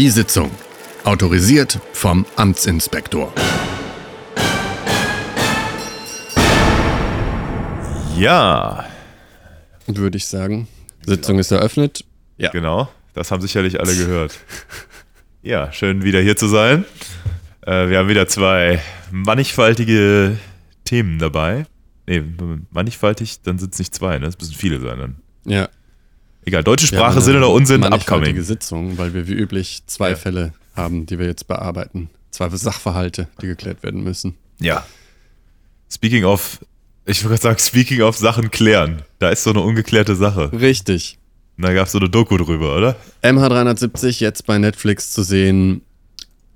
Die Sitzung. Autorisiert vom Amtsinspektor. Ja, Würde ich sagen. Sitzung ist eröffnet. Ja. genau. Das haben sicherlich alle gehört. Ja, schön wieder hier zu sein. Äh, wir haben wieder zwei mannigfaltige Themen dabei. Nee, mannigfaltig, dann sind es nicht zwei, ne? Es müssen viele sein dann. Ja. Egal, deutsche Sprache, Sinn oder Unsinn, upcoming. Sitzung, weil wir wie üblich zwei Ja. Fälle haben, die wir jetzt bearbeiten. Zwei Sachverhalte, die geklärt werden müssen. Ja. Speaking of, ich würde sagen, speaking of Sachen klären. Da ist so eine ungeklärte Sache. Richtig. Da gab es so eine Doku drüber, oder? MH370 jetzt bei Netflix zu sehen.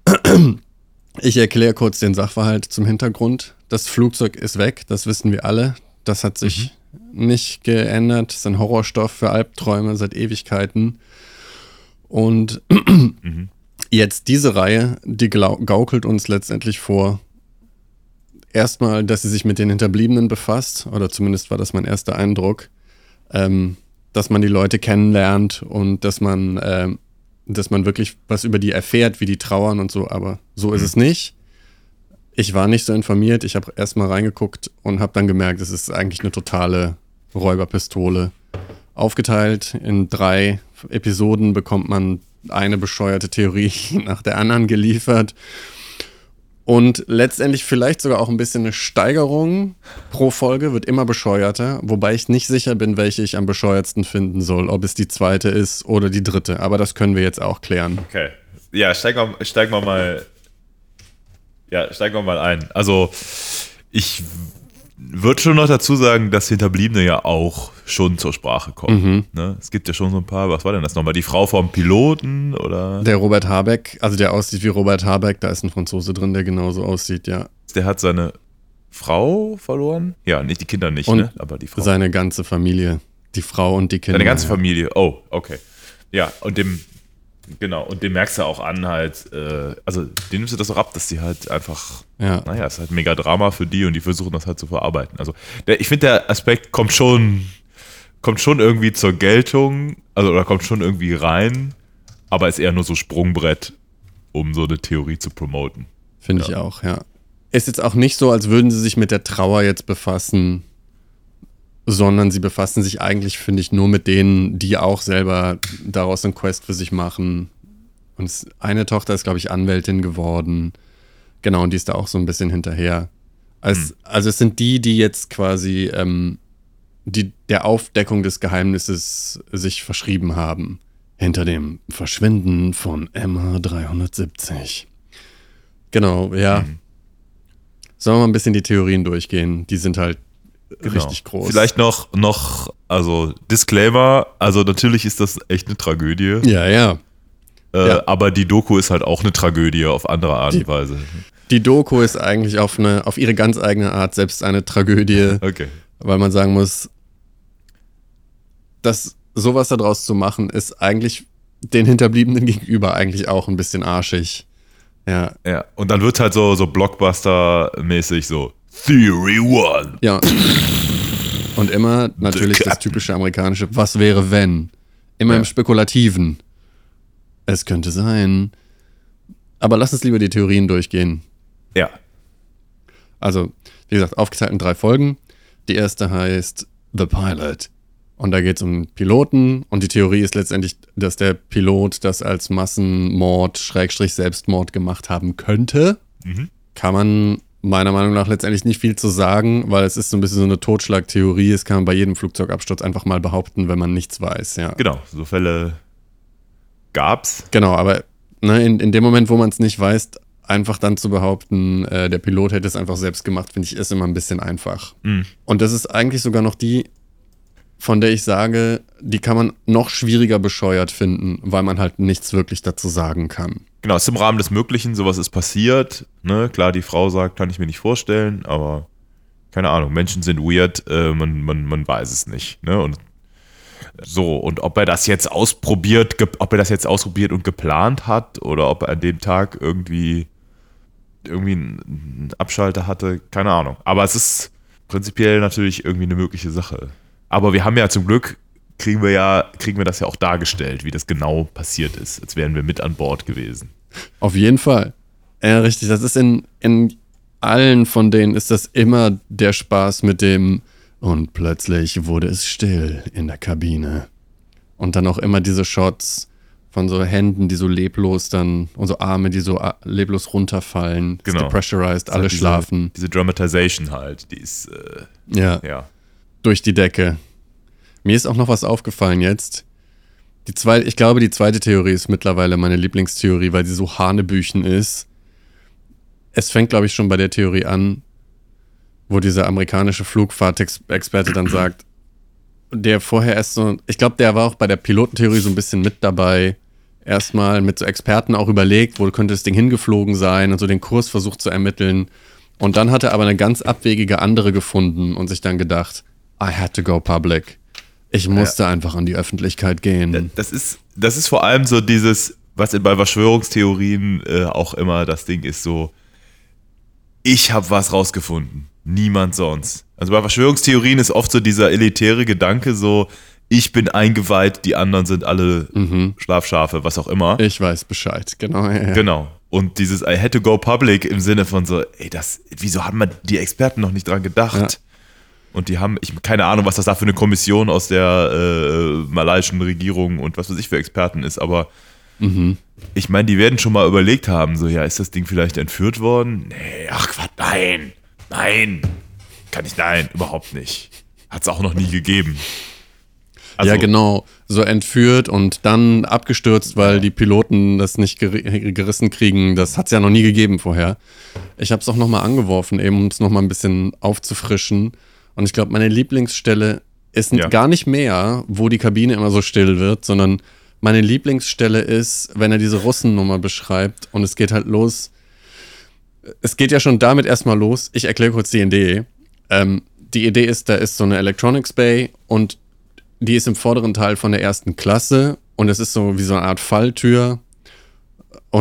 Ich erkläre kurz den Sachverhalt zum Hintergrund. Das Flugzeug ist weg, das wissen wir alle. Das hat sich nicht geändert. Das ist ein Horrorstoff für Albträume seit Ewigkeiten. Und jetzt diese Reihe, die gaukelt uns letztendlich vor, erstmal, dass sie sich mit den Hinterbliebenen befasst, oder zumindest war das mein erster Eindruck, ähm, dass man die Leute kennenlernt und dass man, ähm, dass man wirklich was über die erfährt, wie die trauern und so, aber so ist es nicht. Ich war nicht so informiert, ich habe erstmal reingeguckt und habe dann gemerkt, es ist eigentlich eine totale Räuberpistole. Aufgeteilt in drei Episoden bekommt man eine bescheuerte Theorie nach der anderen geliefert. Und letztendlich vielleicht sogar auch ein bisschen eine Steigerung pro Folge, wird immer bescheuerter, wobei ich nicht sicher bin, welche ich am bescheuertsten finden soll, ob es die zweite ist oder die dritte. Aber das können wir jetzt auch klären. Okay. Ja, steigen wir, steigen wir mal. Ja, steigen wir mal ein. Also, ich würde schon noch dazu sagen, dass Hinterbliebene ja auch schon zur Sprache kommen. Ne? Es gibt ja schon so ein paar, was war denn das nochmal? Die Frau vom Piloten oder? Der Robert Habeck, also der aussieht wie Robert Habeck, da ist ein Franzose drin, der genauso aussieht, ja. Der hat seine Frau verloren? Ja, nicht die Kinder nicht, Und ne? Aber die Frau. Seine ganze Familie, die Frau und die Kinder. Seine ganze Familie. Oh, okay. Ja, und dem, genau, und dem merkst du auch an, halt, äh, also dem nimmst du das auch ab, dass die halt einfach, Ja. naja, es ist halt mega Drama für die und die versuchen das halt zu verarbeiten. Also, der, ich finde, der Aspekt kommt schon, kommt schon irgendwie zur Geltung, also, oder kommt schon irgendwie rein, aber ist eher nur so Sprungbrett, um so eine Theorie zu promoten. Finde ich auch, ja. Ist jetzt auch nicht so, als würden sie sich mit der Trauer jetzt befassen, sondern sie befassen sich eigentlich, finde ich, nur mit denen, die auch selber daraus einen Quest für sich machen. Und eine Tochter ist, glaube ich, Anwältin geworden. Genau, und die ist da auch so ein bisschen hinterher. Als, Also es sind die, die jetzt quasi ähm, die der Aufdeckung des Geheimnisses sich verschrieben haben. Hinter dem Verschwinden von MH370. Genau, ja. Sollen wir mal ein bisschen die Theorien durchgehen? Die sind halt richtig groß. Genau. Vielleicht noch, noch, also Disclaimer, also natürlich ist das echt eine Tragödie. Ja, ja. Äh, Ja. Aber die Doku ist halt auch eine Tragödie auf andere Art und Weise. Die Doku ist eigentlich auf, eine, auf ihre ganz eigene Art selbst eine Tragödie, Okay. weil man sagen muss, dass sowas daraus zu machen, ist eigentlich den Hinterbliebenen gegenüber eigentlich auch ein bisschen arschig. Ja, Ja. Und dann wird halt so, so Blockbuster-mäßig so Theory One. ja. Und immer natürlich das typische amerikanische, was wäre wenn? Immer Ja. im Spekulativen. Es könnte sein. Aber lass uns lieber die Theorien durchgehen. Ja. Also, wie gesagt, aufgeteilt in drei Folgen. Die erste heißt The Pilot. Und da geht es um Piloten. Und die Theorie ist letztendlich, dass der Pilot das als Massenmord, Schrägstrich Selbstmord gemacht haben könnte. Mhm. Kann man meiner Meinung nach letztendlich nicht viel zu sagen, weil es ist so ein bisschen so eine Totschlagtheorie. Das kann man bei jedem Flugzeugabsturz einfach mal behaupten, wenn man nichts weiß. Ja. Genau. So Fälle gab's. Genau, aber ne, in, in dem Moment, wo man es nicht weiß, einfach dann zu behaupten, äh, der Pilot hätte es einfach selbst gemacht, finde ich, ist immer ein bisschen einfach. Mhm. Und das ist eigentlich sogar noch die, von der ich sage, die kann man noch schwieriger bescheuert finden, weil man halt nichts wirklich dazu sagen kann. Genau, ist im Rahmen des Möglichen, sowas ist passiert. Ne? Klar, die Frau sagt, kann ich mir nicht vorstellen, aber keine Ahnung, Menschen sind weird, äh, man, man, man weiß es nicht. Ne? Und so, und ob er das jetzt ausprobiert, ob er das jetzt ausprobiert und geplant hat oder ob er an dem Tag irgendwie irgendwie einen Abschalter hatte, keine Ahnung. Aber es ist prinzipiell natürlich irgendwie eine mögliche Sache. Aber wir haben ja zum Glück kriegen wir ja, kriegen wir das ja auch dargestellt, wie das genau passiert ist, als wären wir mit an Bord gewesen. Auf jeden Fall. Ja, richtig. Das ist in, in allen von denen ist das immer der Spaß mit dem und plötzlich wurde es still in der Kabine. Und dann auch immer diese Shots von so Händen, die so leblos dann, und so Arme, die so a- leblos runterfallen. Genau. Depressurized, alle diese, schlafen. Diese Dramatization halt, die ist, äh, Ja, ja. Durch die Decke. Mir ist auch noch was aufgefallen jetzt. Die zweite, ich glaube, die zweite Theorie ist mittlerweile meine Lieblingstheorie, weil sie so Hanebüchen ist. Es fängt, glaube ich, schon bei der Theorie an, wo dieser amerikanische Flugfahrtexperte dann sagt, der vorher erst so, ich glaube, der war auch bei der Pilotentheorie so ein bisschen mit dabei, erstmal mit so Experten auch überlegt, wo könnte das Ding hingeflogen sein und so den Kurs versucht zu ermitteln. Und dann hat er aber eine ganz abwegige andere gefunden und sich dann gedacht, I had to go public. Ich musste einfach an die Öffentlichkeit gehen. Das ist, das ist vor allem so dieses, was in- bei Verschwörungstheorien äh, auch immer das Ding ist, so, ich habe was rausgefunden, niemand sonst. Also bei Verschwörungstheorien ist oft so dieser elitäre Gedanke, so, ich bin eingeweiht, die anderen sind alle Schlafschafe, was auch immer. Ich weiß Bescheid, genau. Ja, ja. Genau. Und dieses I had to go public im Sinne von so, ey, das, wieso haben die Experten noch nicht dran gedacht? Und die haben, ich keine Ahnung, was das da für eine Kommission aus der äh, malaiischen Regierung und was weiß ich für Experten ist, aber Mhm. ich meine, die werden schon mal überlegt haben, so, ja, ist das Ding vielleicht entführt worden? Nee, ach Quatsch, nein, nein, kann ich, nein, überhaupt nicht. Hat es auch noch nie gegeben. Also, ja, genau. So entführt und dann abgestürzt, weil die Piloten das nicht ger gerissen kriegen. Das hat es ja noch nie gegeben vorher. Ich habe es auch nochmal angeworfen, eben um es nochmal ein bisschen aufzufrischen. Und ich glaube, meine Lieblingsstelle ist Ja. gar nicht mehr, wo die Kabine immer so still wird, sondern meine Lieblingsstelle ist, wenn er diese Russennummer beschreibt und es geht halt los. Es geht ja schon damit erstmal los. Ich erkläre kurz die Idee. Ähm, die Idee ist, da ist so eine Electronics Bay und die ist im vorderen Teil von der ersten Klasse und es ist so wie so eine Art Falltür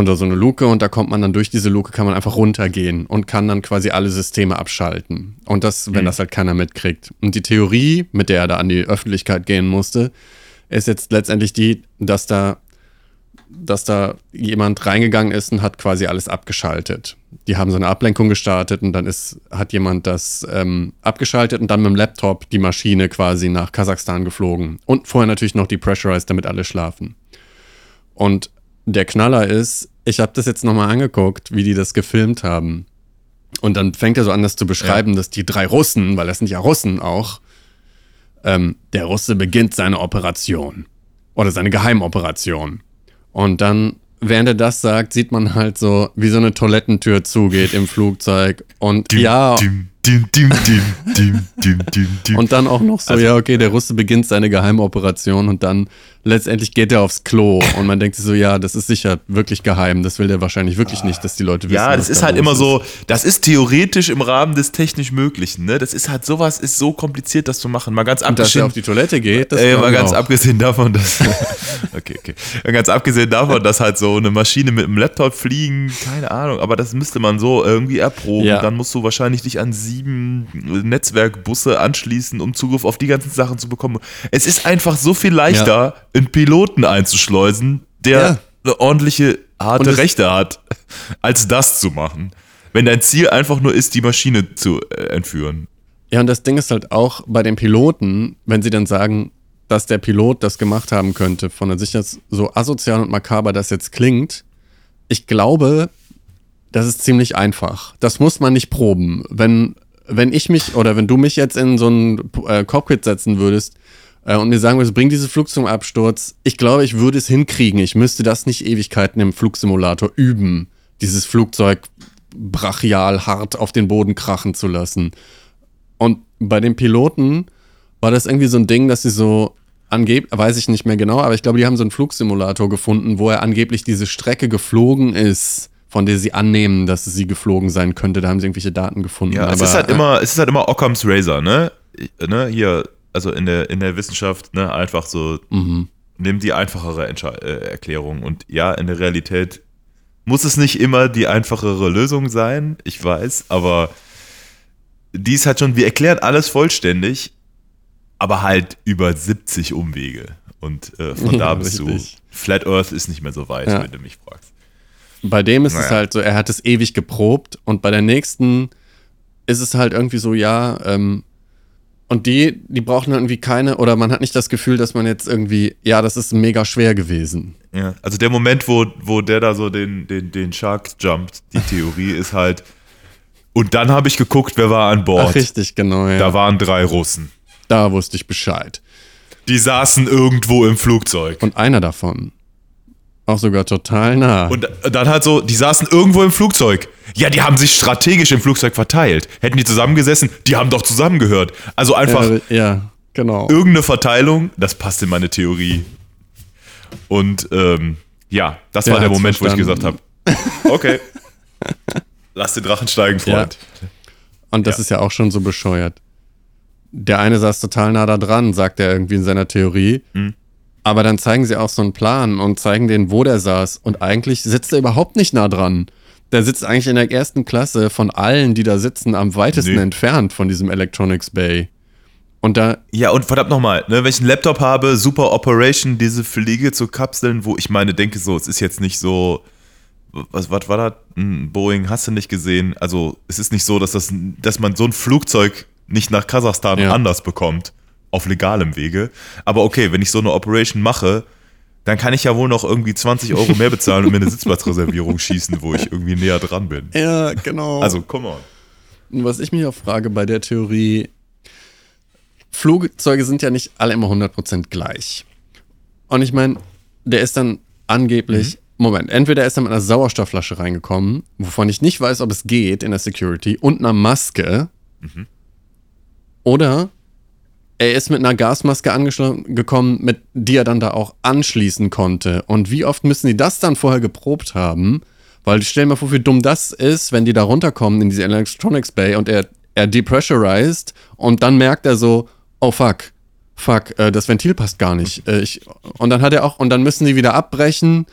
oder so eine Luke und da kommt man dann durch diese Luke, kann man einfach runtergehen und kann dann quasi alle Systeme abschalten. Und das, wenn das halt keiner mitkriegt. Und die Theorie, mit der er da an die Öffentlichkeit gehen musste, ist jetzt letztendlich die, dass da, dass da jemand reingegangen ist und hat quasi alles abgeschaltet. Die haben so eine Ablenkung gestartet und dann ist, hat jemand das ähm, abgeschaltet und dann mit dem Laptop die Maschine quasi nach Kasachstan geflogen. Und vorher natürlich noch depressurized, damit alle schlafen. Und der Knaller ist, ich habe das jetzt nochmal angeguckt, wie die das gefilmt haben. Und dann fängt er so an, das zu beschreiben, dass die drei Russen, weil das sind ja Russen auch, ähm, der Russe beginnt seine Operation. Oder seine Geheimoperation. Und dann, während er das sagt, sieht man halt so, wie so eine Toilettentür zugeht im Flugzeug. Und dim, ja, dim, dim, dim, dim, dim, dim, dim, dim. und dann auch noch so, Also- ja, okay, der Russe beginnt seine Geheimoperation und dann letztendlich geht er aufs Klo und man denkt sich so, ja, das ist sicher wirklich geheim. Das will der wahrscheinlich wirklich nicht, dass die Leute wissen. Ja, was das ist da halt immer so, das ist theoretisch im Rahmen des technisch Möglichen, ne? Das ist halt sowas, ist so kompliziert, das zu machen. Mal ganz Und dass er abgesehen, auf die Toilette geht, das ey, mal ganz auch. abgesehen davon, dass, okay, okay, ganz abgesehen davon, dass halt so eine Maschine mit einem Laptop fliegen, keine Ahnung, aber das müsste man so irgendwie erproben. Ja. Dann musst du wahrscheinlich dich an sieben Netzwerkbusse anschließen, um Zugriff auf die ganzen Sachen zu bekommen. Es ist einfach so viel leichter, einen Piloten einzuschleusen, der Ja. eine ordentliche, harte Rechte hat, als das zu machen. Wenn dein Ziel einfach nur ist, die Maschine zu äh, entführen. Ja, und das Ding ist halt auch bei den Piloten, wenn sie dann sagen, dass der Pilot das gemacht haben könnte, von der Sicht jetzt so asozial und makaber das jetzt klingt, ich glaube, das ist ziemlich einfach. Das muss man nicht proben. Wenn, wenn ich mich oder wenn du mich jetzt in so ein äh, Cockpit setzen würdest äh, und mir sagen würdest, bring dieses Flug zum Absturz, ich glaube, ich würde es hinkriegen. Ich müsste das nicht Ewigkeiten im Flugsimulator üben, dieses Flugzeug brachial hart auf den Boden krachen zu lassen. Und bei den Piloten war das irgendwie so ein Ding, dass sie so angeblich, weiß ich nicht mehr genau, aber ich glaube, die haben so einen Flugsimulator gefunden, wo er angeblich diese Strecke geflogen ist, von der sie annehmen, dass sie geflogen sein könnte. Da haben sie irgendwelche Daten gefunden. Ja, es aber, ist halt immer, es ist halt immer Occam's Razor, ne? Ne? Hier, also in der, in der Wissenschaft, ne, einfach so, Mhm. nimm die einfachere Entsche äh, Erklärung. Und ja, in der Realität muss es nicht immer die einfachere Lösung sein, ich weiß, aber die ist halt schon, wir erklären alles vollständig, aber halt über 70 Umwege. Und äh, von da bis zu. Flat Earth ist nicht mehr so weit, Ja. wenn du mich fragst. Bei dem ist es Naja. halt so, er hat es ewig geprobt und bei der nächsten ist es halt irgendwie so, ja, ähm, und die, die brauchen dann irgendwie keine, oder man hat nicht das Gefühl, dass man jetzt irgendwie, ja, das ist mega schwer gewesen. Ja, also der Moment, wo, wo der da so den, den, den Shark jumpt, die Theorie ist halt. Und dann habe ich geguckt, wer war an Bord. Ach, richtig, genau, ja. Da waren drei Russen. da wusste ich Bescheid. Die saßen irgendwo im Flugzeug. Und einer davon, auch sogar total nah. Und dann halt so, die saßen irgendwo im Flugzeug. Ja, die haben sich strategisch im Flugzeug verteilt. Hätten die zusammengesessen, die haben doch zusammengehört. Also einfach äh, ja, genau. irgendeine Verteilung, das passt in meine Theorie. Und ähm, ja, das Der war der Moment, wo ich gesagt habe, verstanden. okay, lass den Drachen steigen, Freund. Und das Ja. ist ja auch schon so bescheuert. Der eine saß total nah da dran, sagt er irgendwie in seiner Theorie. Mhm. Aber dann zeigen sie auch so einen Plan und zeigen denen, wo der saß. Und eigentlich sitzt er überhaupt nicht nah dran. Der sitzt eigentlich in der ersten Klasse von allen, die da sitzen, am weitesten Nee. entfernt von diesem Electronics Bay. Und da, Ja, und verdammt nochmal, ne, wenn ich einen Laptop habe, super Operation, diese Fliege zu kapseln, wo ich meine, denke so, es ist jetzt nicht so, was, was war das? Ein Boeing, hast du nicht gesehen? Also, es ist nicht so, dass, das, dass man so ein Flugzeug nicht nach Kasachstan Ja. anders bekommt, auf legalem Wege. Aber okay, wenn ich so eine Operation mache, dann kann ich ja wohl noch irgendwie 20 Euro mehr bezahlen und mir eine Sitzplatzreservierung schießen, wo ich irgendwie näher dran bin. ja, genau. Also, come on. Was ich mich auch frage bei der Theorie, Flugzeuge sind ja nicht alle immer 100% gleich. Und ich meine, der ist dann angeblich, Moment, entweder er ist dann mit einer Sauerstoffflasche reingekommen, wovon ich nicht weiß, ob es geht in der Security, und einer Maske. Oder er ist mit einer Gasmaske angekommen, mit die er dann da auch anschließen konnte. Und wie oft müssen die das dann vorher geprobt haben? Weil stell dir mal vor, wie dumm das ist, wenn die da runterkommen in diese Electronics Bay und er, er depressurized und dann merkt er so, oh fuck, fuck, äh, das Ventil passt gar nicht. Äh, ich, und dann hat er auch, und dann müssen die wieder abbrechen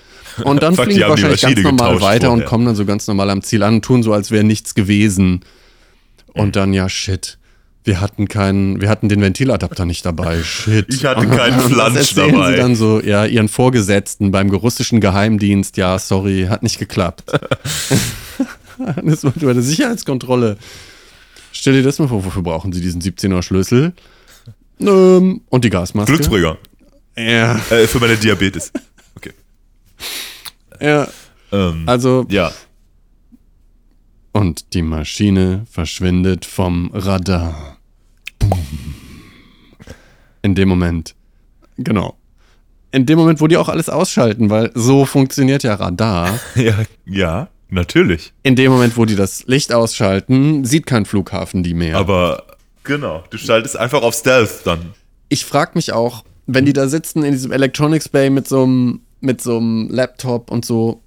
und dann Fuck, fliegen die wahrscheinlich ganz normal weiter und vorher. kommen dann so ganz normal am Ziel an und tun so, als wäre nichts gewesen. Und dann, ja, shit. Wir hatten keinen, wir hatten den Ventiladapter nicht dabei. Shit. Ich hatte keinen Flansch dabei. Sie dann so, ja, ihren Vorgesetzten beim russischen Geheimdienst, ja, sorry, hat nicht geklappt. das war bei der Sicherheitskontrolle. Stell dir das mal vor, wofür brauchen Sie diesen 17er Schlüssel? Ähm, und die Gasmaske. Glücksbringer. Ja, Äh, für meine Diabetes. Okay. ja. Ähm, Also, ja. Und die Maschine verschwindet vom Radar. In dem Moment. Genau. In dem Moment, wo die auch alles ausschalten, weil so funktioniert ja Radar. Ja, ja, natürlich. In dem Moment, wo die das Licht ausschalten, sieht kein Flughafen die mehr. Aber genau, du schaltest einfach auf Stealth dann. ich frage mich auch, wenn die da sitzen in diesem Electronics Bay mit so einem mit so einem Laptop und so,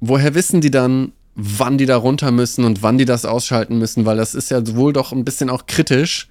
woher wissen die dann, wann die da runter müssen und wann die das ausschalten müssen, weil das ist ja wohl doch ein bisschen auch kritisch,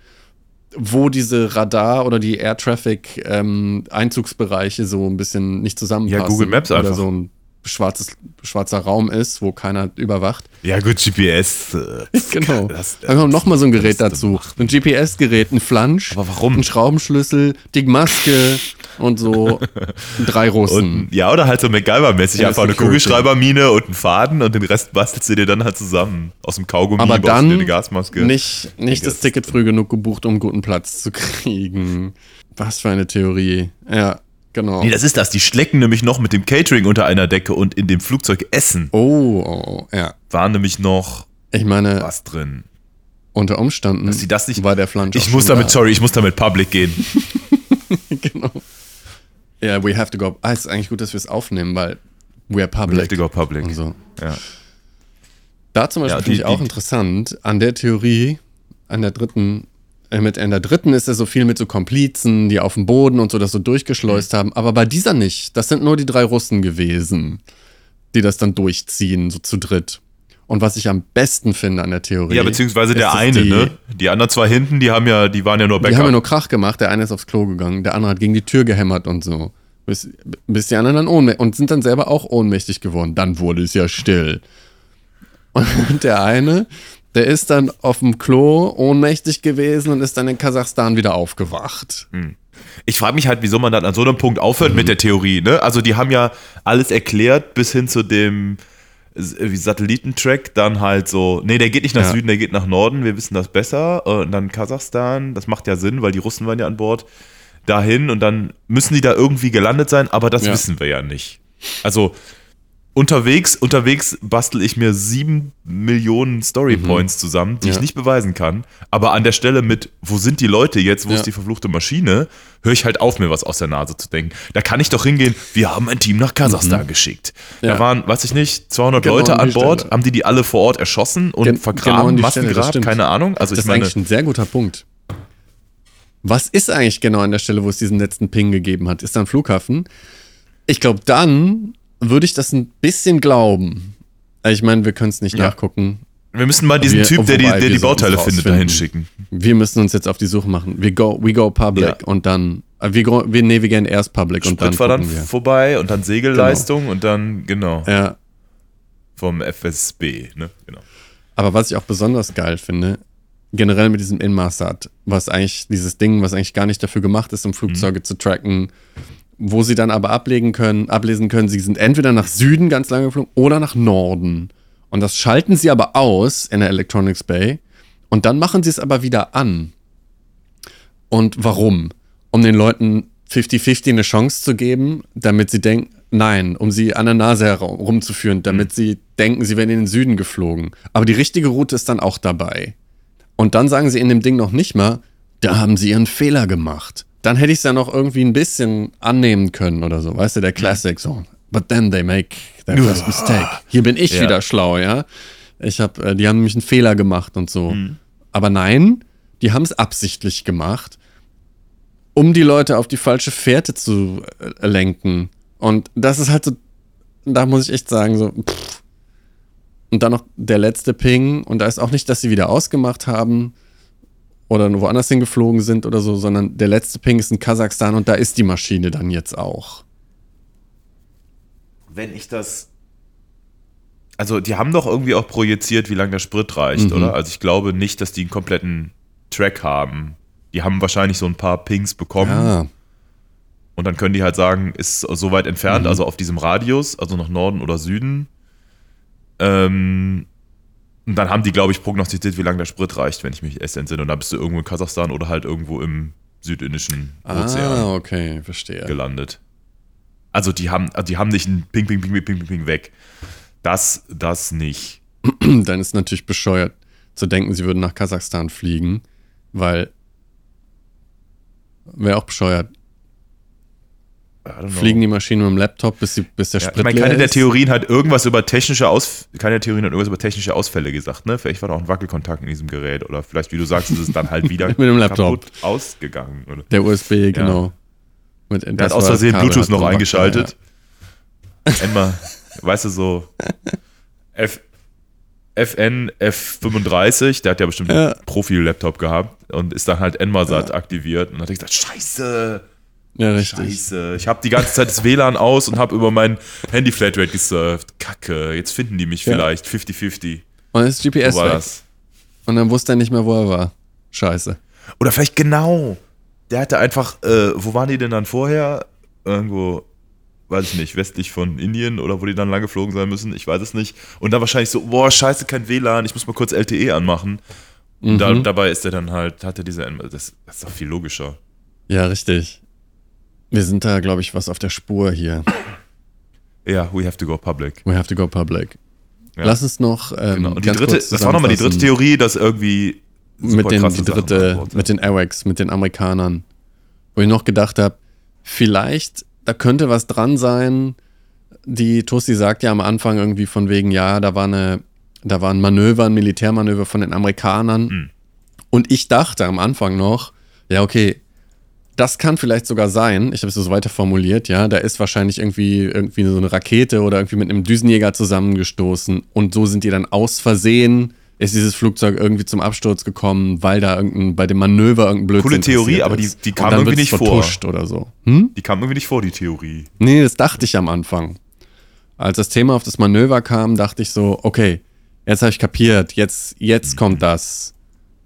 wo diese Radar oder die Air Traffic ähm, Einzugsbereiche so ein bisschen nicht zusammenpassen. Ja, Google Maps Oder einfach. so ein schwarzes, schwarzer Raum ist, wo keiner überwacht. Ja, gut, GPS. Äh, Genau. Das- Dann kommt noch mal so ein Gerät dazu. Ein GPS-Gerät, ein Flansch. Aber warum? Ein Schraubenschlüssel, die Maske und so drei Russen. und, ja, oder halt so MacGyver-mäßig. Ja, einfach eine. Kugelschreibermine und einen Faden und den Rest bastelst du dir dann halt zusammen. Aus dem Kaugummi Aber dann dir eine Gasmaske. nicht, nicht das Ticket früh genug gebucht, um einen guten Platz zu kriegen. Was für eine Theorie. Ja, genau. Nee, das ist das. Die schlecken nämlich noch mit dem Catering unter einer Decke und in dem Flugzeug essen. oh, oh, ja. War nämlich noch Ich meine, was drin. unter Umständen Dass sie das nicht. war der Flansch ich muss damit, da. sorry, ich muss damit public gehen. genau. Ja, we have to go. Ah, es ist eigentlich gut, dass wir es aufnehmen, weil we are public. We have to go public. Und so. Ja. Da zum Beispiel Ja, finde ich auch interessant, an der Theorie, an der dritten, mit in der dritten ist er so viel mit so Komplizen, die auf dem Boden und so das so durchgeschleust Mhm. haben, aber bei dieser nicht. Das sind nur die drei Russen gewesen, die das dann durchziehen, so zu dritt. Und was ich am besten finde an der Theorie. Ja, beziehungsweise der eine, die, ne? Die anderen zwei hinten, die haben ja, die waren ja nur Die haben ja Backup. nur Krach gemacht, der eine ist aufs Klo gegangen, der andere hat gegen die Tür gehämmert und so. Bis, bis die anderen dann ohnmächtig und sind dann selber auch ohnmächtig geworden. Dann wurde es ja still. Und der eine, Der ist dann auf dem Klo ohnmächtig gewesen und ist dann in Kasachstan wieder aufgewacht. Ich frage mich halt, wieso man dann an so einem Punkt aufhört mit der Theorie. Ne? Also die haben ja alles erklärt bis hin zu dem Satellitentrack, dann halt so, nee, der geht nicht nach Ja. Süden, der geht nach Norden, wir wissen das besser. Und dann Kasachstan, das macht ja Sinn, weil die Russen waren ja an Bord, dahin und dann müssen die da irgendwie gelandet sein, aber das Ja. wissen wir ja nicht. Also unterwegs, unterwegs bastel ich mir sieben Millionen Storypoints zusammen, die ich Mhm. Ja. nicht beweisen kann. Aber an der Stelle mit, wo sind die Leute jetzt, wo Ja. ist die verfluchte Maschine, höre ich halt auf, mir was aus der Nase zu denken. Da kann ich doch hingehen, wir haben ein Team nach Kasachstan geschickt. Da Mhm. Ja. waren, weiß ich nicht, 200 Genau Leute an Bord, Stelle. haben die die alle vor Ort erschossen und Gen- genau vergraben, das Massengrab, keine Ahnung. Also Das ich ist meine, eigentlich ein sehr guter Punkt. Was ist eigentlich genau an der Stelle, wo es diesen letzten Ping gegeben hat? Ist da ein Flughafen? Ich glaube, dann würde ich das ein bisschen glauben. Ich meine, wir können es nicht Ja. nachgucken. wir müssen mal diesen Wir- Typ, der die, der die Bauteile findet, dahin schicken. Wir müssen uns jetzt auf die Suche machen. Wir go, we go public Ja. und dann. äh, Wir, go, wir, nee, wir gehen erst public und dann Sprit war dann wir. vorbei und dann Segelleistung und dann, genau, Ja, vom FSB, ne? Genau. aber was ich auch besonders geil finde, generell mit diesem Inmarsat, was eigentlich dieses Ding, was eigentlich gar nicht dafür gemacht ist, um Flugzeuge zu tracken, wo sie dann aber ablegen können, ablesen können, sie sind entweder nach Süden ganz lange geflogen oder nach Norden. Und das schalten sie aber aus in der Electronics Bay und dann machen sie es aber wieder an. Und warum? Um den Leuten 50-50 eine Chance zu geben, damit sie denken, nein, um sie an der Nase herum- rumzuführen, damit sie denken, sie werden in den Süden geflogen. Aber die richtige Route ist dann auch dabei. Und dann sagen sie in dem Ding noch nicht mal, da haben sie ihren Fehler gemacht. Dann hätte ich es ja noch irgendwie ein bisschen annehmen können oder so, weißt du, der Classic so. But then they make their first mistake. Hier bin ich Ja. wieder schlau, ja. Ich hab, äh, die haben nämlich einen Fehler gemacht und so. Aber nein, die haben es absichtlich gemacht, um die Leute auf die falsche Fährte zu äh, lenken. Und das ist halt so, da muss ich echt sagen, so, pff. Und dann noch der letzte Ping. Und da ist auch nicht, dass sie wieder ausgemacht haben oder nur woanders hingeflogen sind oder so, sondern der letzte Ping ist in Kasachstan und da ist die Maschine dann jetzt auch. Wenn ich das. Also, die haben doch irgendwie auch projiziert, wie lange der Sprit reicht, Mhm. oder? Also, ich glaube nicht, dass die einen kompletten Track haben. Die haben wahrscheinlich so ein paar Pings bekommen. Ja, Und dann können die halt sagen, ist so weit entfernt, Mhm. also auf diesem Radius, also nach Norden oder Süden. Ähm, und dann haben die, glaube ich, prognostiziert, wie lange der Sprit reicht, wenn ich mich erst entsinne. Und dann bist du irgendwo in Kasachstan oder halt irgendwo im südindischen Ozean ah, okay, verstehe. gelandet. Also die haben, also die haben nicht ein Ping, Ping, Ping, Ping, Ping, Ping weg. Das, das nicht. Dann ist natürlich bescheuert zu denken, sie würden nach Kasachstan fliegen, weil wäre auch bescheuert. Fliegen die Maschinen mit dem Laptop, bis, sie, bis der Ja, Sprit ich meine, keine der? Theorien hat irgendwas über technische Aus, keine der Theorien hat irgendwas über technische Ausfälle gesagt, ne? Vielleicht war da auch ein Wackelkontakt in diesem Gerät oder vielleicht, wie du sagst, ist es dann halt wieder Mit dem Laptop. kaputt ausgegangen. Oder? Der USB, genau. Mit, Der hat aus Versehen Bluetooth noch eingeschaltet. Ja. Einmal, weißt du, so F, FN F35, der hat ja bestimmt Ja. einen Profi-Laptop gehabt und ist dann halt Enmasat aktiviert und hat gesagt, scheiße, Ja, richtig. scheiße, ich habe die ganze Zeit das WLAN aus und habe über mein Handy Flatrate gesurft. Kacke, jetzt finden die mich Ja. vielleicht 50-50. Und ist GPS So war weg. das. Und dann wusste er nicht mehr, wo er war. Scheiße. Oder vielleicht genau. Der hatte einfach, äh, wo waren die denn dann vorher? Irgendwo, weiß ich nicht, westlich von Indien oder wo die dann lang geflogen sein müssen, ich weiß es nicht. Und dann wahrscheinlich so, boah, scheiße, kein WLAN, ich muss mal kurz LTE anmachen. Und da, Mhm. dabei ist er dann halt, hat er diese, das, das ist doch viel logischer. Ja, richtig. Wir sind da, glaube ich, was auf der Spur hier. Ja, we have to go public. We have to go public. Ja. Lass uns noch. Ähm, Genau. Und die dritte, das war nochmal die dritte. Theorie, dass irgendwie mit den, die dritte, mit den Airwax, mit den Amerikanern. Wo ich noch gedacht habe, vielleicht, da könnte was dran sein. Die Tosti sagt ja am Anfang irgendwie von wegen, ja, da war eine, da war ein Manöver, ein Militärmanöver von den Amerikanern. Hm. Und ich dachte am Anfang noch, ja, okay, das kann vielleicht sogar sein. Ich habe es so weiter formuliert, ja. Da ist wahrscheinlich irgendwie, irgendwie so eine Rakete oder irgendwie mit einem Düsenjäger zusammengestoßen. Und so sind die dann aus Versehen, ist dieses Flugzeug irgendwie zum Absturz gekommen, weil da irgendein, bei dem Manöver irgendein Blödsinn Coole Theorie, aber die- die kam irgendwie nicht vor. oder so. Hm? Die kam irgendwie nicht vor, die Theorie. Nee, das dachte ich am Anfang. Als das Thema auf das Manöver kam, dachte ich so, okay, jetzt habe ich kapiert, jetzt, jetzt Mhm. kommt das.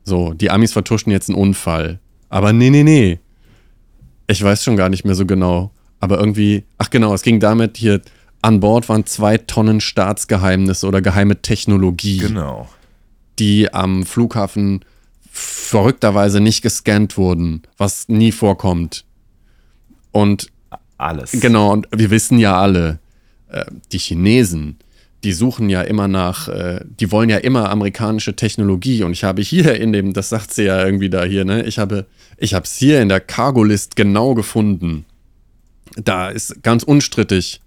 So, die Amis vertuschen jetzt einen Unfall. Aber nee, nee, nee. Ich weiß schon gar nicht mehr so genau. Aber irgendwie, ach genau, es ging damit hier, an Bord waren zwei Tonnen Staatsgeheimnisse oder geheime Technologie, Genau. die am Flughafen verrückterweise nicht gescannt wurden, was nie vorkommt. Und Alles. Genau, und wir wissen ja alle, äh, die Chinesen, die suchen ja immer nach, äh, die wollen ja immer amerikanische Technologie. Und ich habe hier in dem, das sagt sie ja irgendwie da hier, ne? Ich habe, ich habe es hier in der Cargo-List genau gefunden. Da ist ganz unstrittig.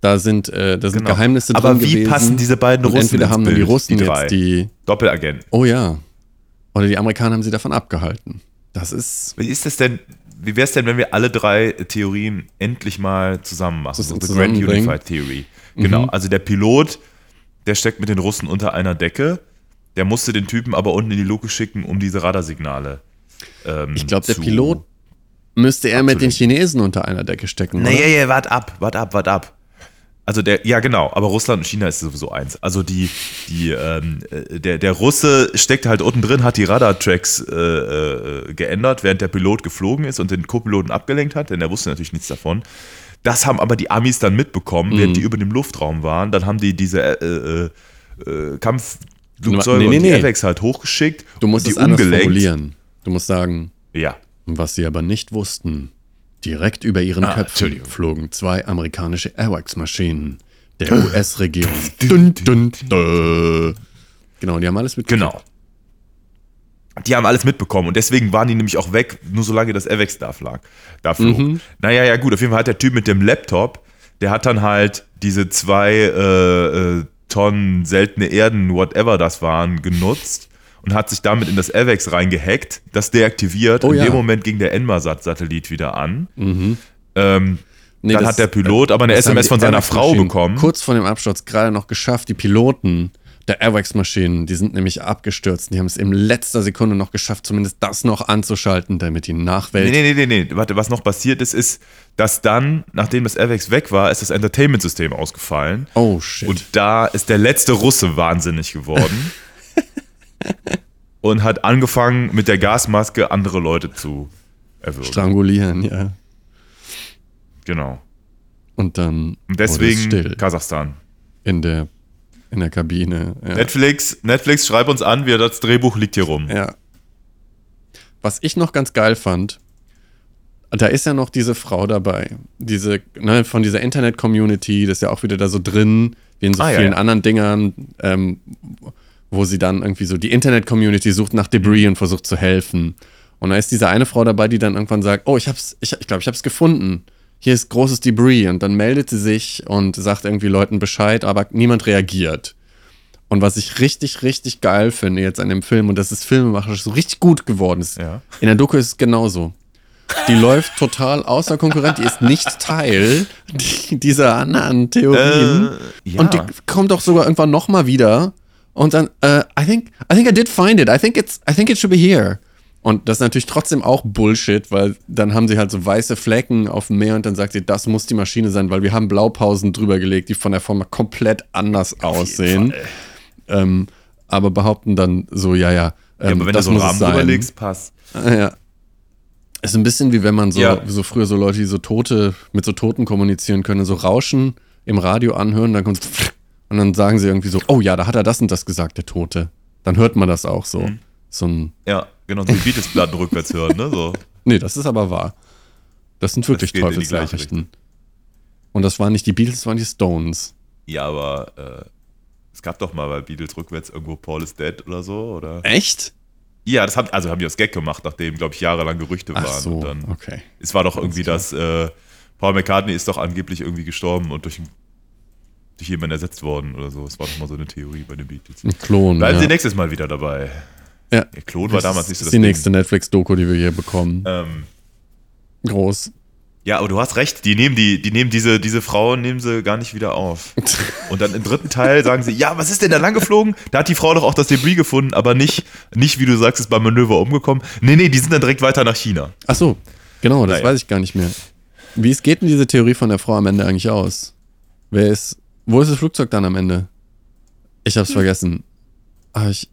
Da sind, äh, da sind Genau. Geheimnisse Aber drin wie gewesen. passen diese beiden und Russen Entweder ins haben nur die Bild, Russen die jetzt die, Doppelagent. oh ja, oder die Amerikaner haben sie davon abgehalten. Das ist, Wie ist es denn, wie wäre es denn, wenn wir alle drei Theorien endlich mal zusammen machen? Das So The Grand? Unified Theory. Genau, Mhm. also der Pilot, der steckt mit den Russen unter einer Decke, der musste den Typen aber unten in die Luke schicken, um diese Radarsignale ähm, ich glaube, der Pilot müsste er mit den. Chinesen unter einer Decke stecken. Nee, oder? ja, ja, wart ab, wart ab, wart ab. Also der, ja genau, aber Russland und China ist sowieso eins. Also die, die, ähm, äh, der, der Russe steckt halt unten drin, hat die Radar-Tracks äh, äh, geändert, während der Pilot geflogen ist und den Co-Piloten abgelenkt hat, denn er wusste natürlich nichts davon. Das haben aber die Amis dann mitbekommen, Mhm. während die über dem Luftraum waren. Dann haben die diese äh, äh, äh, Kampfflugzeuge Nee, nee, und die nee. AirBags halt hochgeschickt. Du musst und es die anders umgelenkt. formulieren. Du musst sagen, Ja. was sie aber nicht wussten. Direkt über ihren Ah, Köpfen flogen zwei amerikanische Airwax-Maschinen der US-Regierung. Genau, die haben alles mit. Genau. Die haben alles mitbekommen und deswegen waren die nämlich auch weg, nur solange das AVEX da lag. Da flog. Mhm. Naja, ja gut, auf jeden Fall hat der Typ mit dem Laptop, der hat dann halt diese zwei äh, äh, Tonnen seltene Erden, whatever das waren, genutzt und hat sich damit in das AVEX reingehackt, das deaktiviert. Oh in ja. dem Moment ging der Enmasat-Satellit wieder an. Mhm. Ähm, Nee, dann das- hat der Pilot aber eine SMS von seiner Frau Airwax-Maschinen bekommen. Kurz vor dem Absturz gerade noch geschafft. Die Piloten der Airwax-Maschinen, die sind nämlich abgestürzt. Die haben es in letzter Sekunde noch geschafft, zumindest das noch anzuschalten, damit die Nachwelt. Nee, nee, nee, nee, nee. Warte, was noch passiert ist, ist, dass dann, nachdem das AirVax weg war, ist das Entertainment-System ausgefallen. Oh shit. Und da ist der letzte Russe wahnsinnig geworden. und hat angefangen, mit der Gasmaske andere Leute zu erwürgen. Strangulieren, ja. Genau. Und dann Und deswegen Kasachstan. in der, in der Kabine. Ja. Netflix, Netflix, schreib uns an, wir, das Drehbuch liegt hier rum. Ja. Was ich noch ganz geil fand, da ist ja noch diese Frau dabei. Diese, ne, von dieser Internet-Community, das ist ja auch wieder da so drin, wie in so Ah, ja, vielen ja. anderen Dingern, ähm, wo sie dann irgendwie so, die Internet-Community sucht nach Debris und versucht zu helfen. Und da ist diese eine Frau dabei, die dann irgendwann sagt, oh, ich hab's, ich, ich glaube, ich hab's gefunden. Hier ist großes Debris. Und dann meldet sie sich und sagt irgendwie Leuten Bescheid, aber niemand reagiert. Und was ich richtig, richtig geil finde jetzt an dem Film, und das ist filmemacherisch so richtig gut geworden ist, Ja. in der Doku ist es genauso. Die läuft total außer Konkurrent, die ist nicht Teil die- dieser anderen Theorien. Äh, ja. Und die kommt doch sogar irgendwann nochmal wieder. Und dann, äh, I think, I think I did find it. I think it's, I think it should be here. Und das ist natürlich trotzdem auch Bullshit, weil dann haben sie halt so weiße Flecken auf dem Meer und dann sagt sie, das muss die Maschine sein, weil wir haben Blaupausen drüber gelegt, die von der Form komplett anders aussehen. Ähm, aber behaupten dann so, ja, ja, ähm, Ja, aber wenn du das so einen es Rahmen sein. drüber legst, passt. Ah, Ja. Ist ein bisschen wie wenn man so, Ja. so früher so Leute, die so Tote, mit so Toten kommunizieren können, so Rauschen im Radio anhören, dann kommt und dann sagen sie irgendwie so, oh ja, da hat er das und das gesagt, der Tote. Dann hört man das auch so. Mhm. So ein, Ja, genau, so die Beatles-Platten rückwärts hören, ne? So. nee, das ist aber wahr. Das sind wirklich gleiche Teufelsnachrichten. Und das waren nicht die Beatles, das waren die Stones. Ja, aber äh, es gab doch mal bei Beatles rückwärts irgendwo Paul is Dead oder so, oder? Echt? Ja, das haben, also haben die das Gag gemacht, nachdem, glaube ich, jahrelang Gerüchte waren. Ach so, Und dann, okay. Es war doch irgendwie, dass äh, Paul McCartney ist doch angeblich irgendwie gestorben und durch, durch jemanden ersetzt worden oder so. Es war doch mal so eine Theorie bei den Beatles. Ein Klon. Bleiben ja. Sie nächstes Mal wieder dabei. ja. Der Klon war damals nicht so das das ist die Ding. nächste Netflix-Doku, die wir hier bekommen. Ähm, Groß. ja, aber du hast recht, die nehmen, die, die nehmen diese, diese Frau, nehmen sie gar nicht wieder auf. Und dann im dritten Teil sagen sie, ja, was ist denn da lang geflogen? Da hat die Frau doch auch das Debris gefunden, aber nicht, nicht wie du sagst, ist beim Manöver umgekommen. Nee, nee, die sind dann direkt weiter nach China. Ach so, genau, das Naja. weiß ich gar nicht mehr. Wie es geht denn diese Theorie von der Frau am Ende eigentlich aus? Wer ist, wo ist das Flugzeug dann am Ende? Ich hab's vergessen. Ach, ich.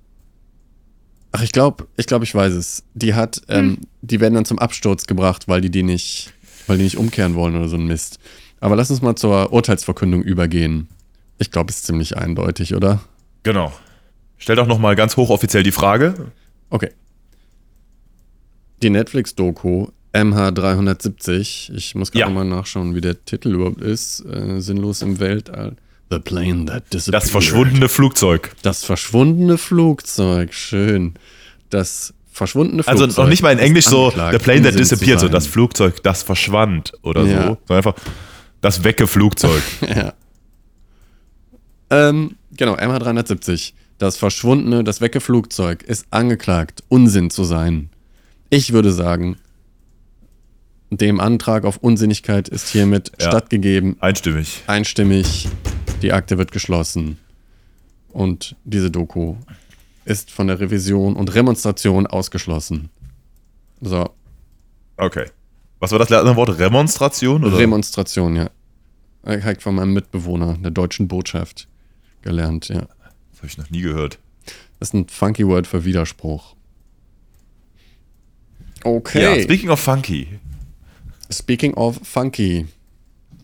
Ach, ich glaube, ich glaube, ich weiß es. Die hat, ähm, die werden dann zum Absturz gebracht, weil die die nicht, weil die nicht umkehren wollen oder so ein Mist. Aber lass uns mal zur Urteilsverkündung übergehen. Ich glaube, es ist ziemlich eindeutig, oder? Genau. Stell doch nochmal ganz hochoffiziell die Frage. Okay. Die Netflix-Doku MH370, ich muss gerade Ja. mal nachschauen, wie der Titel überhaupt ist. Äh, sinnlos im Weltall. The plane that disappeared. Das verschwundene Flugzeug. Das verschwundene Flugzeug, schön. Das verschwundene Also Flugzeug. noch nicht mal in Englisch so, the plane that disappeared, so das Flugzeug, das verschwand oder Ja. so. Sondern einfach das wecke Flugzeug. ja. ähm, genau, MH370. Das verschwundene, das wecke Flugzeug ist angeklagt, Unsinn zu sein. Ich würde sagen, dem Antrag auf Unsinnigkeit ist hiermit Ja. stattgegeben. Einstimmig. Einstimmig. Die Akte wird geschlossen. Und diese Doku ist von der Revision und Remonstration ausgeschlossen. So, Okay. Was war das andere Wort? Remonstration? Oder? Remonstration, ja. Ich habe von meinem Mitbewohner der deutschen Botschaft gelernt, ja. das habe ich noch nie gehört. Das ist ein funky Word für Widerspruch. Ja, Okay. speaking of funky. Speaking of funky.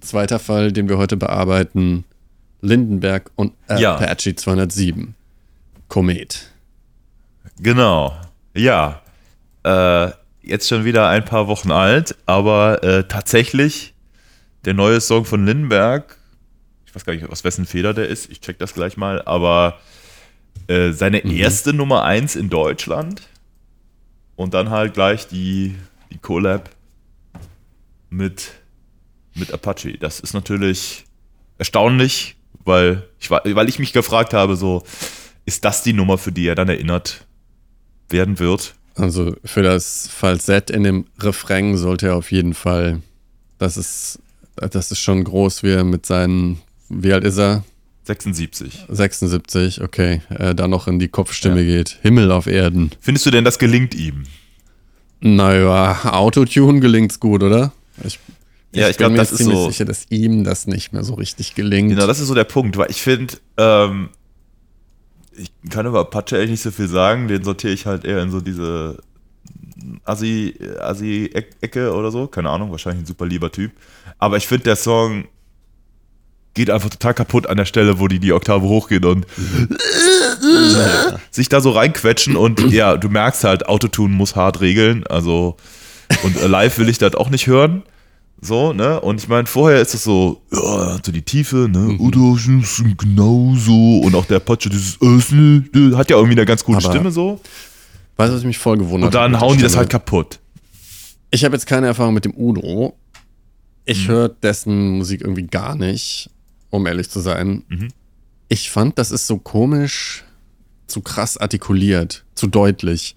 Zweiter Fall, den wir heute bearbeiten. Lindenberg und Ja. Apache 207. Komet. Genau. Ja. Äh, jetzt schon wieder ein paar Wochen alt, aber äh, tatsächlich der neue Song von Lindenberg, ich weiß gar nicht, aus wessen Feder der ist, ich check das gleich mal, aber äh, seine erste Nummer 1 in Deutschland und dann halt gleich die, die Collab mit, mit Apache. Das ist natürlich erstaunlich, weil ich, weil ich mich gefragt habe, so, ist das die Nummer, für die er dann erinnert werden wird? Also für das Falsett in dem Refrain sollte er auf jeden Fall. Das ist, das ist schon groß, wie er mit seinen. Wie alt ist er? 76. 76, okay. Äh, da noch in die Kopfstimme geht. Himmel auf Erden. Findest du denn, das gelingt ihm? Naja, Autotune gelingt's gut, oder? Ich, Ja, ich bin glaub, mir das ist ziemlich so- sicher, dass ihm das nicht mehr so richtig gelingt. Genau, das ist so der Punkt, weil ich finde, ähm, ich kann über Apache eigentlich nicht so viel sagen, den sortiere ich halt eher in so diese Assi, Assi-Ecke oder so, keine Ahnung, wahrscheinlich ein super lieber Typ. Aber ich finde, der Song geht einfach total kaputt an der Stelle, wo die die Oktave hochgeht und sich da so reinquetschen und ja, du merkst halt, Autotune muss hart regeln, also und äh, live will ich das auch nicht hören. So, ne? Und ich meine, vorher ist es so, ja, so die Tiefe, ne? Mhm. Oder es ist genauso. Und auch der Apache, dieses äh, der hat ja irgendwie eine ganz gute Aber Stimme so. Weißt du, was mich voll gewundert Und dann hauen die das Stimme? halt kaputt. Ich habe jetzt keine Erfahrung mit dem Udo. Ich Mhm. höre dessen Musik irgendwie gar nicht, um ehrlich zu sein. Mhm. Ich fand, das ist so komisch, zu krass artikuliert, zu deutlich.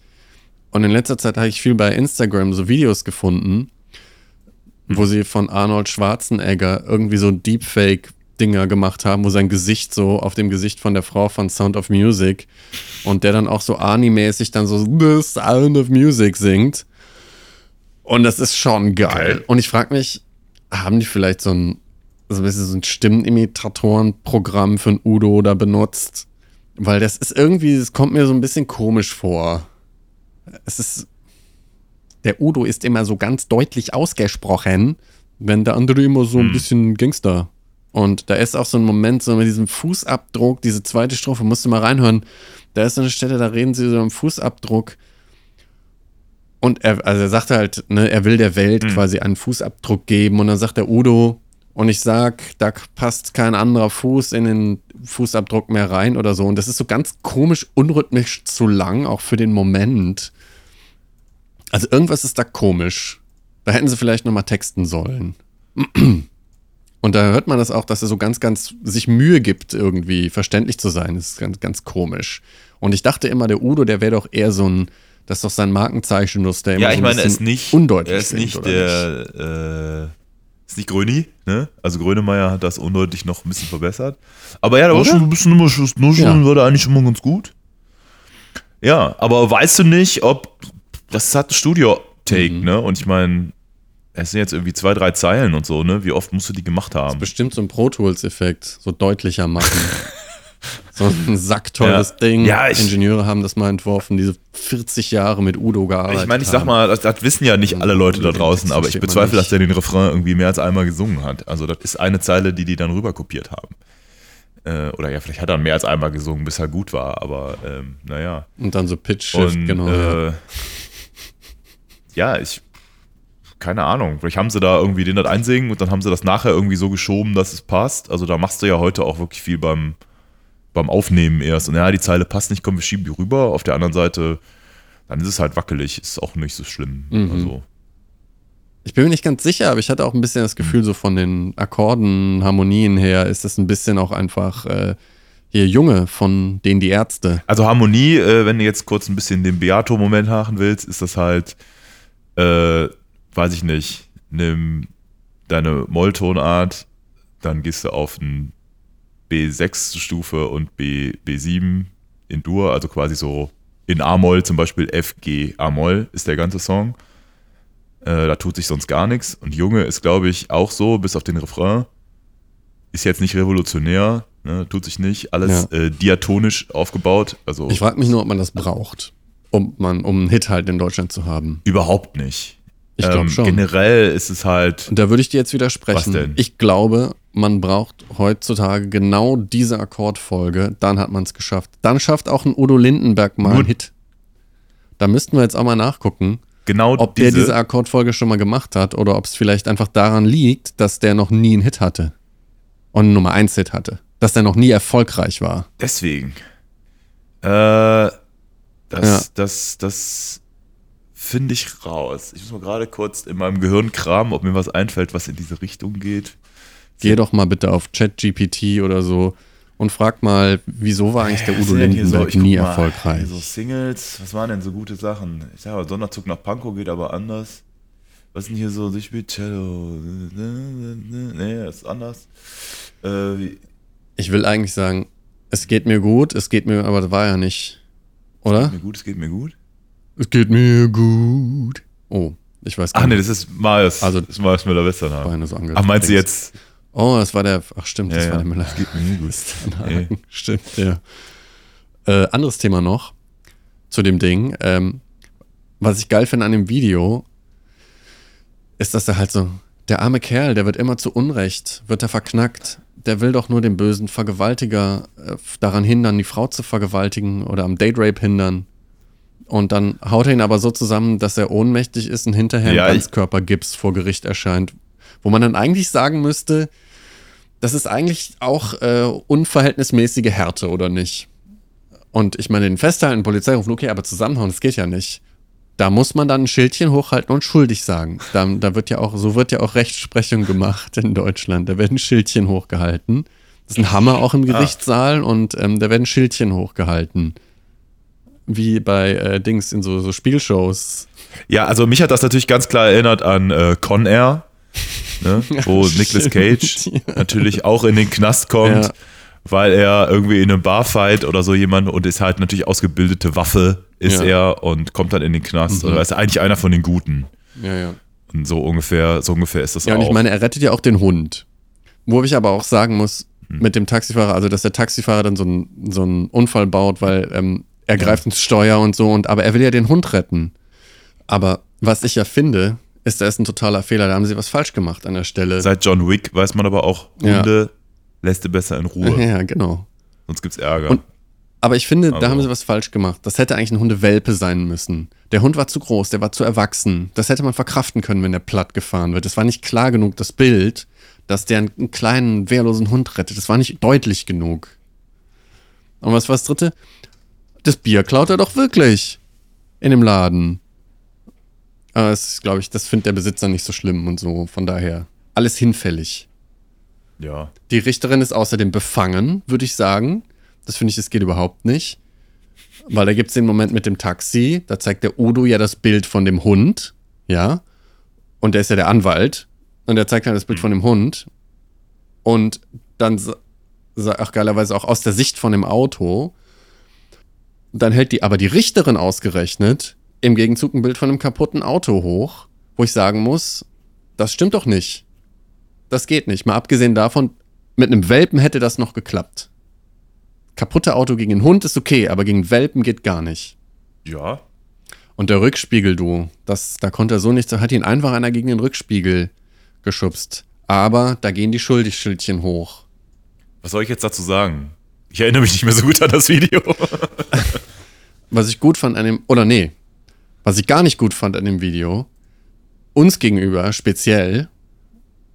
Und in letzter Zeit habe ich viel bei Instagram so Videos gefunden, Mhm. wo sie von Arnold Schwarzenegger irgendwie so Deepfake-Dinger gemacht haben, wo sein Gesicht so auf dem Gesicht von der Frau von Sound of Music und der dann auch so Ani-mäßig dann so The Sound of Music singt. Und das ist schon geil. Und ich frage mich, haben die vielleicht so ein, so ein bisschen so ein Stimmenimitatoren-Programm für ein Udo da benutzt? Weil das ist irgendwie, es kommt mir so ein bisschen komisch vor. Es ist, der Udo ist immer so ganz deutlich ausgesprochen, wenn der andere immer so ein bisschen Gangster. Und da ist auch so ein Moment, so mit diesem Fußabdruck, diese zweite Strophe, musst du mal reinhören. Da ist so eine Stelle, da reden sie so im Fußabdruck. Und er, also er sagt halt, ne, er will der Welt quasi einen Fußabdruck geben. Und dann sagt der Udo, und ich sag, da passt kein anderer Fuß in den Fußabdruck mehr rein oder so. Und das ist so ganz komisch, unrhythmisch zu lang, auch für den Moment. Also irgendwas ist da komisch. Da hätten sie vielleicht nochmal texten sollen. Und da hört man das auch, dass er so ganz, ganz sich Mühe gibt, irgendwie verständlich zu sein. Das ist ganz, ganz komisch. Und ich dachte immer, der Udo, der wäre doch eher so ein, das ist doch sein Markenzeichen, dass der immer Ja, so ich ein meine, er ist nicht, undeutlich er ist nicht oder der, äh, ist nicht Gröni, ne? Also Grönemeyer hat das undeutlich noch ein bisschen verbessert. Aber ja, da war schon ein bisschen immer Schuss, nur schon Ja. war der eigentlich immer ganz gut. Ja, aber weißt du nicht, ob, das hat ein Studio-Take, Mhm. ne? Und ich meine, es sind jetzt irgendwie zwei, drei Zeilen und so, ne? Wie oft musst du die gemacht haben? Bestimmt so ein Pro Tools-Effekt, so deutlicher machen. So ein sackteures Ja. Ding. Ja, ich- Ingenieure haben das mal entworfen, diese 40 Jahre mit Udo gearbeitet. Ich meine, ich sag mal, das, das wissen ja nicht alle Leute da draußen, aber ich bezweifle, dass der den Refrain irgendwie mehr als einmal gesungen hat. Also das ist eine Zeile, die die dann rüber kopiert haben. Äh, oder ja, vielleicht hat er mehr als einmal gesungen, bis er gut war, aber ähm, naja. Und dann so Pitch Shift, Und genau. äh, ja, ich, keine Ahnung, vielleicht haben sie da irgendwie den das einsingen und dann haben sie das nachher irgendwie so geschoben, dass es passt. Also da machst du ja heute auch wirklich viel beim, beim Aufnehmen erst. Und ja, die Zeile passt nicht, komm, wir schieben die rüber. Auf der anderen Seite, dann ist es halt wackelig, ist auch nicht so schlimm. Mhm. Also, Ich bin mir nicht ganz sicher, aber ich hatte auch ein bisschen das Gefühl, so von den Akkorden, Harmonien her, ist das ein bisschen auch einfach äh, hier Junge von denen die Ärzte. also Harmonie, äh, wenn du jetzt kurz ein bisschen den Beato-Moment machen willst, ist das halt, äh, weiß ich nicht, nimm deine Molltonart, dann gehst du auf ein B6-Stufe und B, B7 in Dur, also quasi so in A-Moll, zum Beispiel F, G, A-Moll ist der ganze Song. Äh, da tut sich sonst gar nichts. Und Junge ist, glaube ich, auch so, bis auf den Refrain. Ist jetzt nicht revolutionär, ne, tut sich nicht. Alles Ja. äh, diatonisch aufgebaut. Also Ich frage mich nur, ob man das braucht, um, man, um einen Hit halt in Deutschland zu haben. überhaupt nicht. Ich glaube schon. Generell ist es halt. Und da würde ich dir jetzt widersprechen. Was denn? Ich glaube, man braucht heutzutage genau diese Akkordfolge, dann hat man es geschafft. Dann schafft auch ein Udo Lindenberg mal Nur- einen Hit. Da müssten wir jetzt auch mal nachgucken, Genau ob diese, der diese Akkordfolge schon mal gemacht hat oder ob es vielleicht einfach daran liegt, dass der noch nie einen Hit hatte. Und einen Nummer 1 Hit hatte. Dass der noch nie erfolgreich war. Deswegen. Äh, das, Ja. das, das finde ich raus. Ich muss mal gerade kurz in meinem Gehirn kramen, ob mir was einfällt, was in diese Richtung geht. Geh doch mal bitte auf ChatGPT oder so und frag mal, wieso war eigentlich der Udo sind so- Lindenberg guck nie mal, erfolgreich? So Singles, was waren denn so gute Sachen? Ich sag mal, Sonderzug nach Pankow geht aber anders. Was denn hier so? Ich spiele Cello. Nee, das ist anders. Äh, Ich will eigentlich sagen, es geht mir gut, es geht mir, aber das war ja nicht. Oder? mir gut, es geht mir gut. Es geht mir gut. Oh, ich weiß gar Ach nee, nicht. das ist Marius. Also- das ist Marius Müller-Western. war eine so ange- Ach, meinst du jetzt? Oh, das war der. Ach, stimmt, das Ja, war ja. der Müller. Es geht mir gut. Nee. Stimmt, ja. Äh, anderes Thema noch zu dem Ding. Ähm, was ich geil finde an dem Video, ist, dass er halt so, der arme Kerl, der wird immer zu Unrecht, wird er verknackt. Der will doch nur den bösen Vergewaltiger äh, daran hindern, die Frau zu vergewaltigen oder am Date Rape hindern. Und dann haut er ihn aber so zusammen, dass er ohnmächtig ist und hinterher Ja, im Ganzkörpergips vor Gericht erscheint. Wo man dann eigentlich sagen müsste, das ist eigentlich auch äh, unverhältnismäßige Härte, oder nicht? Und ich meine, den Festhalten, Polizei rufen, okay, aber zusammenhauen, das geht ja nicht. Da muss man dann ein Schildchen hochhalten und schuldig sagen. Da, da wird ja auch, so wird ja auch Rechtsprechung gemacht in Deutschland. Da werden Schildchen hochgehalten. Das ist ein Hammer auch im Gerichtssaal und ähm, da werden Schildchen hochgehalten. Wie bei äh, Dings in so, so Spielshows. Ja, also mich hat das natürlich ganz klar erinnert an äh, Con Air, ne, wo Nicolas Cage ja. natürlich auch in den Knast kommt, Ja. Weil er irgendwie in einem Barfight oder so jemand und ist halt natürlich ausgebildete Waffe ist Ja. er und kommt dann in den Knast Mhm. oder ist eigentlich einer von den Guten. Ja, ja. Und so ungefähr, so ungefähr ist das Ja, auch. und ich meine, er rettet ja auch den Hund. Wo ich aber auch sagen muss, mit dem Taxifahrer, also dass der Taxifahrer dann so einen so einen Unfall baut, weil ähm, er greift ins Steuer und so, und aber er will ja den Hund retten. Aber was ich ja finde, ist, da ist ein totaler Fehler. Da haben sie was falsch gemacht an der Stelle. Seit John Wick weiß man aber auch, Ja. Hunde lässt du besser in Ruhe, ja, genau. sonst gibt's Ärger. Und- Aber ich finde, da Also- haben sie was falsch gemacht. Das hätte eigentlich ein Hundewelpe sein müssen. Der Hund war zu groß, der war zu erwachsen. Das hätte man verkraften können, wenn der platt gefahren wird. Es war nicht klar genug, das Bild, dass der einen, einen kleinen, wehrlosen Hund rettet. Das war nicht deutlich genug. Und was war das dritte? Das Bier klaut er doch wirklich. In dem Laden. Aber das glaube ich, das findet der Besitzer nicht so schlimm und so. Von daher, alles hinfällig. Ja. Die Richterin ist außerdem befangen, würde ich sagen. Das finde ich, das geht überhaupt nicht. Weil da gibt es den Moment mit dem Taxi, da zeigt der Udo ja das Bild von dem Hund, ja. Und der ist ja der Anwalt. Und der zeigt dann das Bild von dem Hund. Und dann, ach geilerweise auch aus der Sicht von dem Auto. Dann hält die aber die Richterin ausgerechnet im Gegenzug ein Bild von einem kaputten Auto hoch, wo ich sagen muss, das stimmt doch nicht. Das geht nicht. Mal abgesehen davon, mit einem Welpen hätte das noch geklappt. kaputte Auto gegen einen Hund ist okay, aber gegen Welpen geht gar nicht. Ja. Und der Rückspiegel, du, das, da konnte er so nichts, da hat ihn einfach einer gegen den Rückspiegel geschubst. Aber da gehen die Schuldigschildchen hoch. Was soll ich jetzt dazu sagen? Ich erinnere mich nicht mehr so gut an das Video. Was ich gut fand an dem, oder nee, was ich gar nicht gut fand an dem Video, uns gegenüber speziell,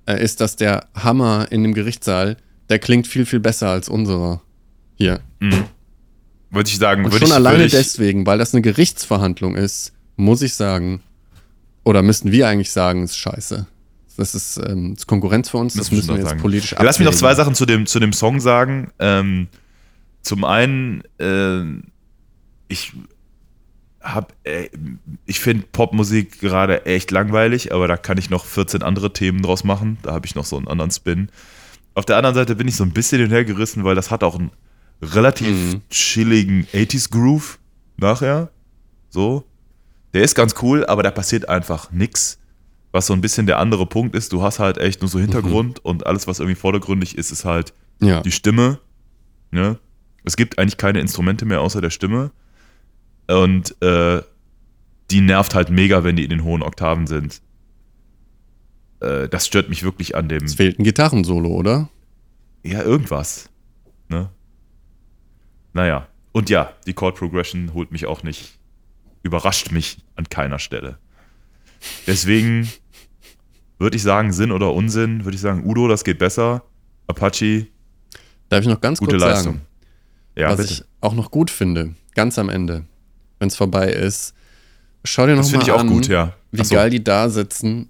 äh, ist, dass der Hammer in dem Gerichtssaal, der klingt viel, viel besser als unserer. Hier. Würde ich sagen, Und würde schon ich, alleine ich, deswegen, weil das eine Gerichtsverhandlung ist, muss ich sagen, oder müssten wir eigentlich sagen, ist scheiße. Das ist, ähm, das ist Konkurrenz für uns, das Müssen wir müssen wir jetzt sagen. politisch Ja, Lass mich noch abwägen. zwei Sachen zu dem, zu dem Song sagen. Ähm, zum einen, äh, ich hab, äh, ich finde Popmusik gerade echt langweilig, aber da kann ich noch 14 andere Themen draus machen. Da habe ich noch so einen anderen Spin. Auf der anderen Seite bin ich so ein bisschen hinhergerissen, weil das hat auch einen relativ Mhm. chilligen 80s Groove nachher. So. Der ist ganz cool, aber da passiert einfach nix. Was so ein bisschen der andere Punkt ist, du hast halt echt nur so Hintergrund und alles, was irgendwie vordergründig ist, ist halt Ja. die Stimme. Ne? Es gibt eigentlich keine Instrumente mehr außer der Stimme. Und äh, die nervt halt mega, wenn die in den hohen Oktaven sind. Äh, das stört mich wirklich an dem. Es fehlt ein Gitarrensolo, oder? Ja, irgendwas. Ne? Naja. Und ja, die Chord Progression holt mich auch nicht, überrascht mich an keiner Stelle. Deswegen würde ich sagen, Sinn oder Unsinn, würde ich sagen, Udo, das geht besser. Apache, Darf ich noch ganz gute kurz Leistung. sagen, Ja, was bitte. ich auch noch gut finde, ganz am Ende, wenn es vorbei ist, schau dir noch Das mal finde ich auch an, gut, ja. wie geil die da sitzen.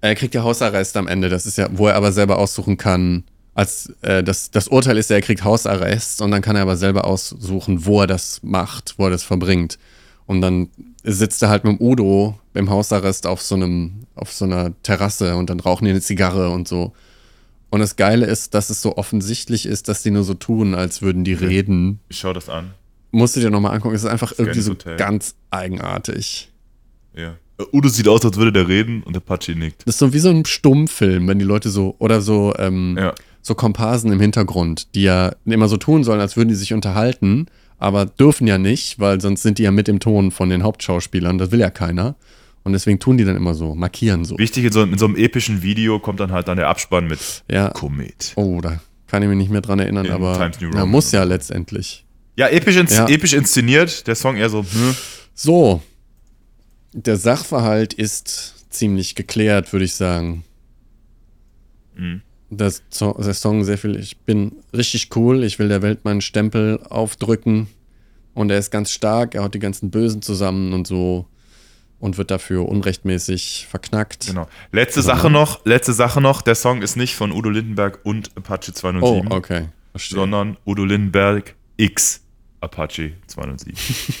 Er kriegt ja Hausarrest am Ende, das ist ja, wo er aber selber aussuchen kann, als äh, das, das Urteil ist ja, er kriegt Hausarrest und dann kann er aber selber aussuchen, wo er das macht, wo er das verbringt. Und dann sitzt er halt mit dem Udo beim Hausarrest auf so einem, auf so einer Terrasse und dann rauchen die eine Zigarre und so. Und das Geile ist, dass es so offensichtlich ist, dass die nur so tun, als würden die reden. Ich schau das an. Musst du dir nochmal angucken, es ist einfach irgendwie so Hotel. ganz eigenartig. Ja. Udo sieht aus, als würde der reden und Apache nickt. Das ist so wie so ein Stummfilm, wenn die Leute so, oder so, ähm, Ja. so Komparsen im Hintergrund, die ja immer so tun sollen, als würden die sich unterhalten, aber dürfen ja nicht, weil sonst sind die ja mit im Ton von den Hauptschauspielern, das will ja keiner. Und deswegen tun die dann immer so, markieren so. Wichtig, in so, in so einem epischen Video kommt dann halt dann der Abspann mit Ja. Komet. Oh, da kann ich mich nicht mehr dran erinnern, In aber Times New na, Roman muss ja letztendlich. Ja, episch, ins, Ja. episch inszeniert. Der Song eher so, hm. So, der Sachverhalt ist ziemlich geklärt, würde ich sagen. Mhm. Das, der Song sehr viel, ich bin richtig cool, ich will der Welt meinen Stempel aufdrücken und er ist ganz stark, er haut die ganzen Bösen zusammen und so und wird dafür unrechtmäßig verknackt. Genau. Letzte Genau. Sache noch, letzte Sache noch. Der Song ist nicht von Udo Lindenberg und Apache Oh, 207, okay. Verstehe. sondern Udo Lindenberg X Apache 207.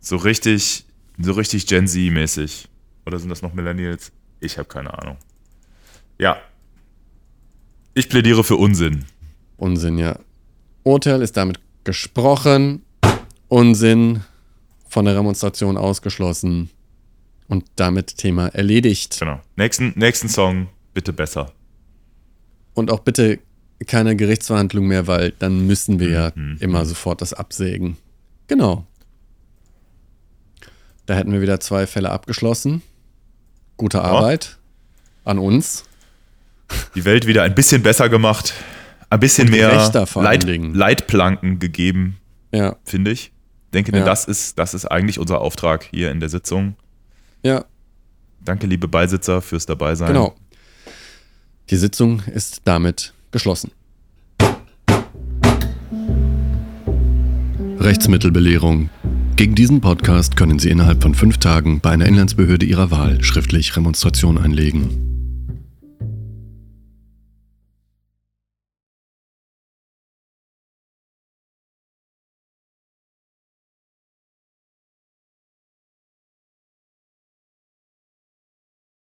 so richtig, so richtig Gen Z-mäßig. Oder sind das noch Millennials? Ich habe keine Ahnung. Ja. Ich plädiere für Unsinn. Unsinn, ja. Urteil ist damit gesprochen. Unsinn von der Demonstration ausgeschlossen. Und damit Thema erledigt. Genau. Nächsten, nächsten Song, bitte besser. Und auch bitte keine Gerichtsverhandlung mehr, weil dann müssen wir ja Mhm. immer sofort das absägen. Genau. Da hätten wir wieder zwei Fälle abgeschlossen. Gute Arbeit an uns. Die Welt wieder ein bisschen besser gemacht. Ein bisschen mehr Leit. Leitplanken gegeben, Ja, finde ich. Denke, Ja. denn das ist, das ist eigentlich unser Auftrag hier in der Sitzung. ja, Danke, liebe Beisitzer, fürs Dabeisein. genau. Die Sitzung ist damit geschlossen. Rechtsmittelbelehrung. Gegen diesen Podcast können Sie innerhalb von fünf Tagen bei einer Inlandsbehörde Ihrer Wahl schriftlich Remonstration einlegen.